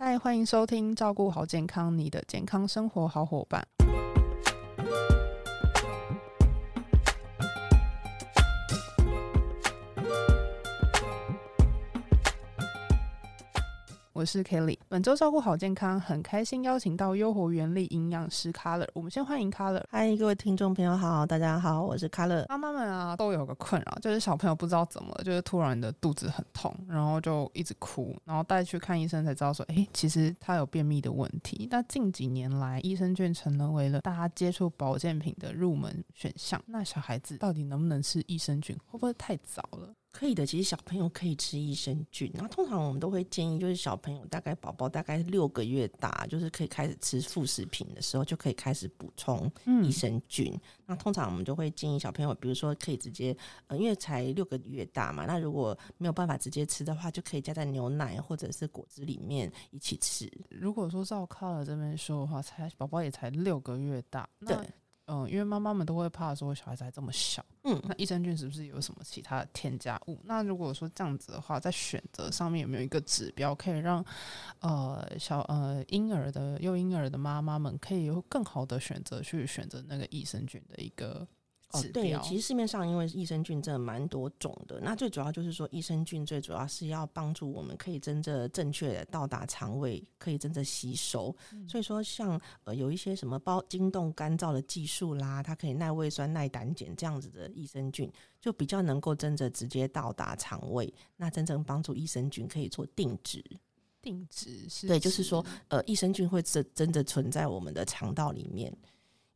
嗨，欢迎收听《照顾好健康》，你的健康生活好伙伴。我是 Kelly，本周照顾好健康，很开心邀请到优活原力营养师 Color。我们先欢迎 Color。嗨，各位听众朋友好，大家好，我是 Color。妈妈们啊，都有个困扰，就是小朋友不知道怎么了，就是突然的肚子很痛，然后就一直哭，然后带去看医生才知道说，哎，其实他有便秘的问题。那近几年来，益生菌成为了大家接触保健品的入门选项。那小孩子到底能不能吃益生菌？会不会太早了？可以的，其实小朋友可以吃益生菌。然后通常我们都会建议，就是小朋友大概宝宝大概六个月大，就是可以开始吃副食品的时候，就可以开始补充益生菌。那通常我们就会建议小朋友，比如说可以直接，呃，因为才六个月大嘛，那如果没有办法直接吃的话，就可以加在牛奶或者是果汁里面一起吃。如果说照靠了这边说的话，才宝宝也才六个月大，对。嗯，因为妈妈们都会怕说小孩子还这么小，嗯，那益生菌是不是有什么其他的添加物？那如果说这样子的话，在选择上面有没有一个指标，可以让呃小呃婴儿的幼婴儿的妈妈们可以有更好的选择去选择那个益生菌的一个？哦，对，其实市面上因为益生菌真的蛮多种的，那最主要就是说益生菌最主要是要帮助我们可以真正正确的到达肠胃，可以真正吸收。所以说像呃有一些什么包惊冻干燥的技术啦，它可以耐胃酸、耐胆碱这样子的益生菌，就比较能够真正直接到达肠胃，那真正帮助益生菌可以做定植。定植是对，就是说呃益生菌会真真的存在我们的肠道里面。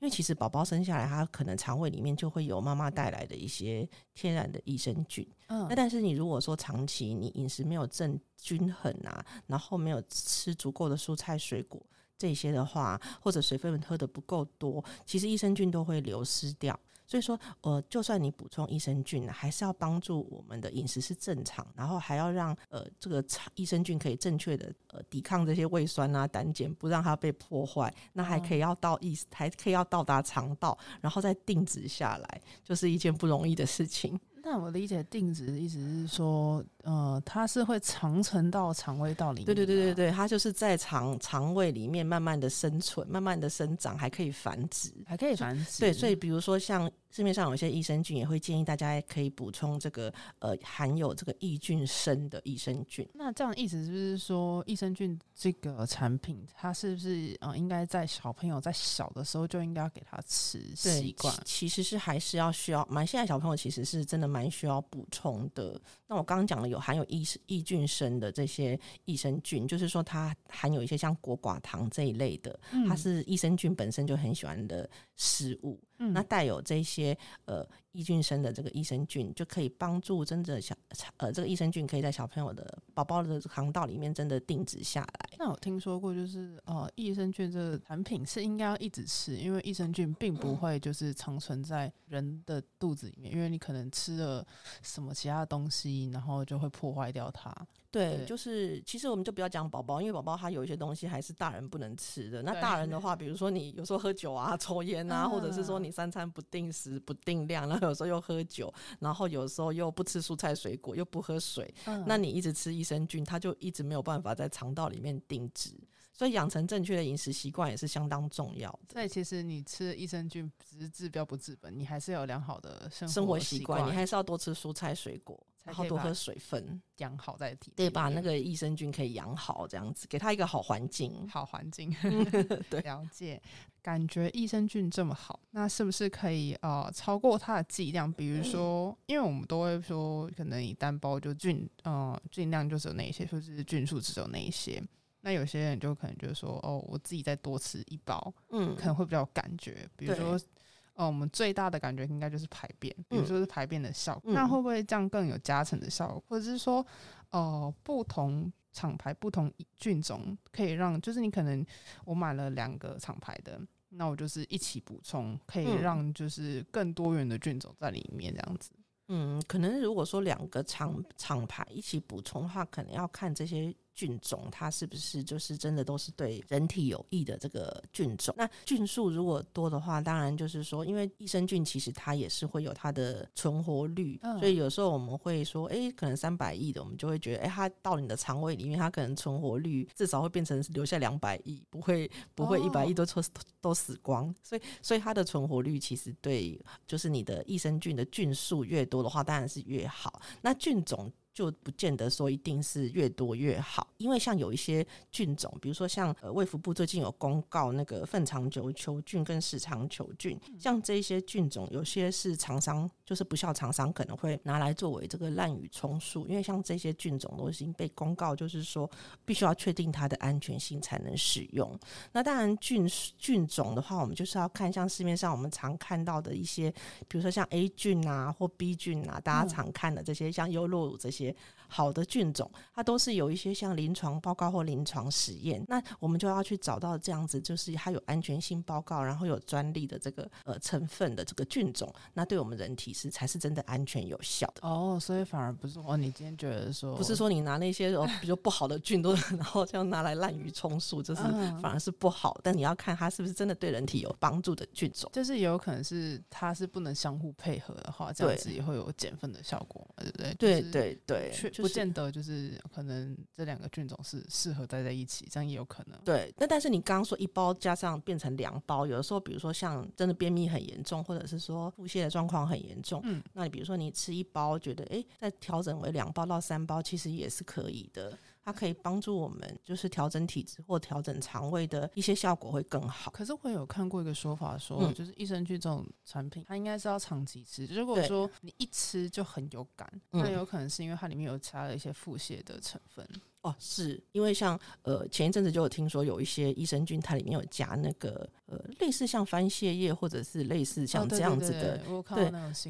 因为其实宝宝生下来，他可能肠胃里面就会有妈妈带来的一些天然的益生菌。嗯，那但是你如果说长期你饮食没有正均衡啊，然后没有吃足够的蔬菜水果这些的话，或者水分喝的不够多，其实益生菌都会流失掉。所以说，呃，就算你补充益生菌，还是要帮助我们的饮食是正常，然后还要让呃这个益生菌可以正确的呃抵抗这些胃酸啊、胆碱，不让它被破坏。那还可以要到意，还可以要到达肠道，然后再定植下来，就是一件不容易的事情。那我理解定植的意思是说，呃，它是会长存到肠胃道里面。对对对对对，它就是在肠肠胃里面慢慢的生存，慢慢的生长，还可以繁殖，还可以繁殖。对，所以比如说像。市面上有些益生菌也会建议大家可以补充这个呃含有这个益菌生的益生菌。那这样意思是不是说益生菌这个产品，它是不是呃应该在小朋友在小的时候就应该要给他吃习惯？其实是还是要需要蛮现在小朋友其实是真的蛮需要补充的。那我刚刚讲了有含有益益菌生的这些益生菌，就是说它含有一些像果寡糖这一类的，它是益生菌本身就很喜欢的食物。那带有这些呃益菌生的这个益生菌，就可以帮助真的小呃这个益生菌可以在小朋友的宝宝的肠道里面真的定植下来。那我听说过，就是呃益生菌这个产品是应该要一直吃，因为益生菌并不会就是长存在人的肚子里面，因为你可能吃了什么其他东西，然后就会破坏掉它。对，就是其实我们就不要讲宝宝，因为宝宝他有一些东西还是大人不能吃的。那大人的话，比如说你有时候喝酒啊、抽烟啊，或者是说你三餐不定时、不定量，然后有时候又喝酒，然后有时候又不吃蔬菜水果，又不喝水，那你一直吃益生菌，它就一直没有办法在肠道里面定植。所以养成正确的饮食习惯也是相当重要的。所以其实你吃益生菌只是治标不治本，你还是要有良好的生活习惯，你还是要多吃蔬菜水果。然后多喝水分，养好再体，对，把那个益生菌可以养好，这样子给他一个好环境，好环境。对，了解。感觉益生菌这么好，那是不是可以呃超过它的剂量？比如说，因为我们都会说，可能一单包就菌，呃，菌量就只有那一些，或者是菌数只有那一些。那有些人就可能就是说，哦，我自己再多吃一包，嗯，可能会比较有感觉。比如说。哦，我们最大的感觉应该就是排便，比如说是排便的效果，那会不会这样更有加成的效果？或者是说，呃，不同厂牌、不同菌种可以让，就是你可能我买了两个厂牌的，那我就是一起补充，可以让就是更多元的菌种在里面这样子。嗯，可能如果说两个厂厂牌一起补充的话，可能要看这些菌种，它是不是就是真的都是对人体有益的这个菌种？那菌数如果多的话，当然就是说，因为益生菌其实它也是会有它的存活率，所以有时候我们会说，哎，可能三百亿的，我们就会觉得，哎，它到你的肠胃里面，它可能存活率至少会变成留下两百亿，不会不会一百亿都都都死光。所以所以它的存活率其实对，就是你的益生菌的菌数越多的话，当然是越好。那菌种。就不见得说一定是越多越好，因为像有一些菌种，比如说像呃卫福部最近有公告那个粪肠球球菌跟屎肠球菌，像这些菌种，有些是厂商就是不孝厂商可能会拿来作为这个滥竽充数，因为像这些菌种都已经被公告，就是说必须要确定它的安全性才能使用。那当然菌菌种的话，我们就是要看像市面上我们常看到的一些，比如说像 A 菌啊或 B 菌啊，大家常看的这些像优酪乳这些。好的菌种，它都是有一些像临床报告或临床实验，那我们就要去找到这样子，就是它有安全性报告，然后有专利的这个呃成分的这个菌种，那对我们人体是才是真的安全有效的哦。所以反而不是哦，你今天觉得说不是说你拿那些哦比较不好的菌都 然后这样拿来滥竽充数，就是反而是不好。但你要看它是不是真的对人体有帮助的菌种，就是有可能是它是不能相互配合的话，这样子也会有减分的效果，对不对？对对对。对，不见得就是可能这两个菌种是适合待在一起，这样也有可能。对，那但是你刚刚说一包加上变成两包，有的时候比如说像真的便秘很严重，或者是说腹泻的状况很严重，嗯，那你比如说你吃一包，觉得哎，再调整为两包到三包，其实也是可以的。它可以帮助我们，就是调整体质或调整肠胃的一些效果会更好。可是我有看过一个说法，说就是益生菌这种产品，它应该是要长期吃。如果说你一吃就很有感，那有可能是因为它里面有加了一些腹泻的成分。哦，是因为像呃前一阵子就有听说有一些益生菌，它里面有加那个呃类似像番泻叶或者是类似像这样子的，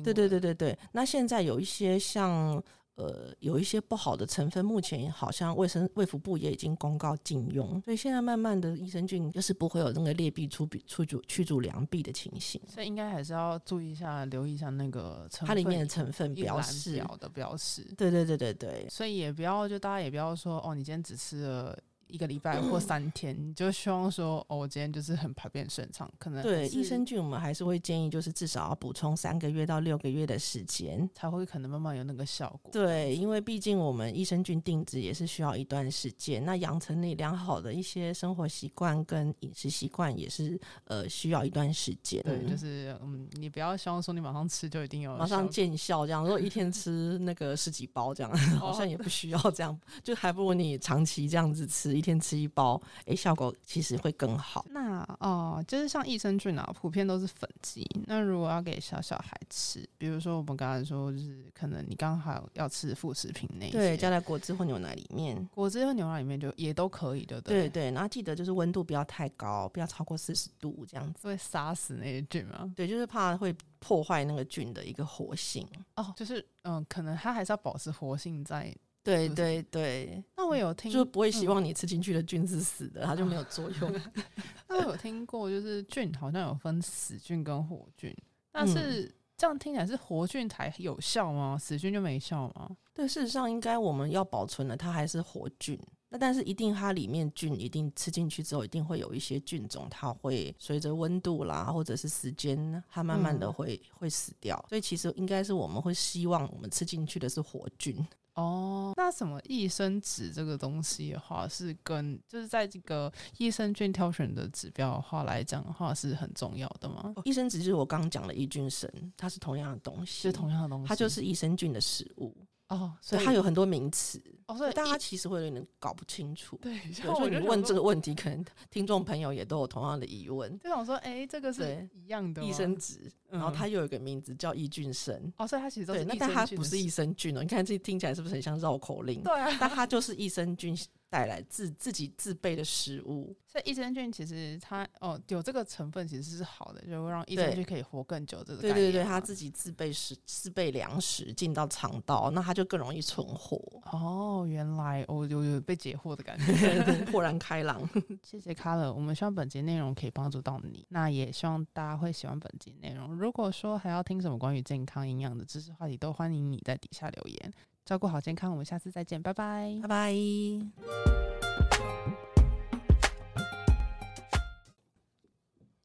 对对对对对对。那现在有一些像。呃，有一些不好的成分，目前好像卫生卫福部也已经公告禁用，所以现在慢慢的益生菌就是不会有那个劣币出比出主驱逐良币的情形，所以应该还是要注意一下，留意一下那个它里面的成分标示表的标识。对对对对对，所以也不要就大家也不要说哦，你今天只吃了。一个礼拜或三天，你就希望说，哦，我今天就是很排便顺畅，可能对益生菌，我们还是会建议，就是至少要补充三个月到六个月的时间，才会可能慢慢有那个效果。对，因为毕竟我们益生菌定植也是需要一段时间，那养成你良好的一些生活习惯跟饮食习惯也是呃需要一段时间。对，就是嗯，你不要希望说你马上吃就一定有马上见效，这样如果一天 吃那个十几包这样，好像也不需要这样，就还不如你长期这样子吃。一天吃一包，哎，效果其实会更好。那哦，就是像益生菌啊，普遍都是粉剂。那如果要给小小孩吃，比如说我们刚才说，就是可能你刚好要吃副食品那对，加在果汁或牛奶里面，果汁和牛奶里面就也都可以的。对对，然后记得就是温度不要太高，不要超过四十度这样子，会杀死那些菌吗？对，就是怕会破坏那个菌的一个活性。哦，就是嗯，可能它还是要保持活性在。对对对，那我有听，就不会希望你吃进去的菌是死的，它就没有作用。那我有听过，就是菌好像有分死菌跟活菌，但是这样听起来是活菌才有效吗？死菌就没效吗？对，事实上应该我们要保存的，它还是活菌。那但是一定它里面菌一定吃进去之后，一定会有一些菌种，它会随着温度啦，或者是时间，它慢慢的会会死掉。所以其实应该是我们会希望我们吃进去的是活菌。哦，那什么益生脂这个东西的话，是跟就是在这个益生菌挑选的指标的话来讲的话，是很重要的吗？益生脂就是我刚刚讲的益菌神，它是同样的东西，是同样的东西，它就是益生菌的食物。哦，所以它有很多名词哦，所以大家其实会有点搞不清楚。对，所以你问这个问题，可能听众朋友也都有同样的疑问。就想说，哎，这个是一样的益生值，然后它又有一个名字叫益菌生。哦，所以它其实都是那但它不是益生菌哦。你看这听起来是不是很像绕口令？对啊，但它就是益生菌。带来自自己自备的食物，所以益生菌其实它哦有这个成分其实是好的，就会让益生菌可以活更久。这个对对对，它自己自备食自备粮食进到肠道，那它就更容易存活。哦，原来我有有被解惑的感觉，豁然开朗。谢谢 Color，，我们希望本节内容可以帮助到你，那也希望大家会喜欢本节内容。如果说还要听什么关于健康营养的知识话题，都欢迎你在底下留言。照顾好健康，我们下次再见，拜拜，拜拜。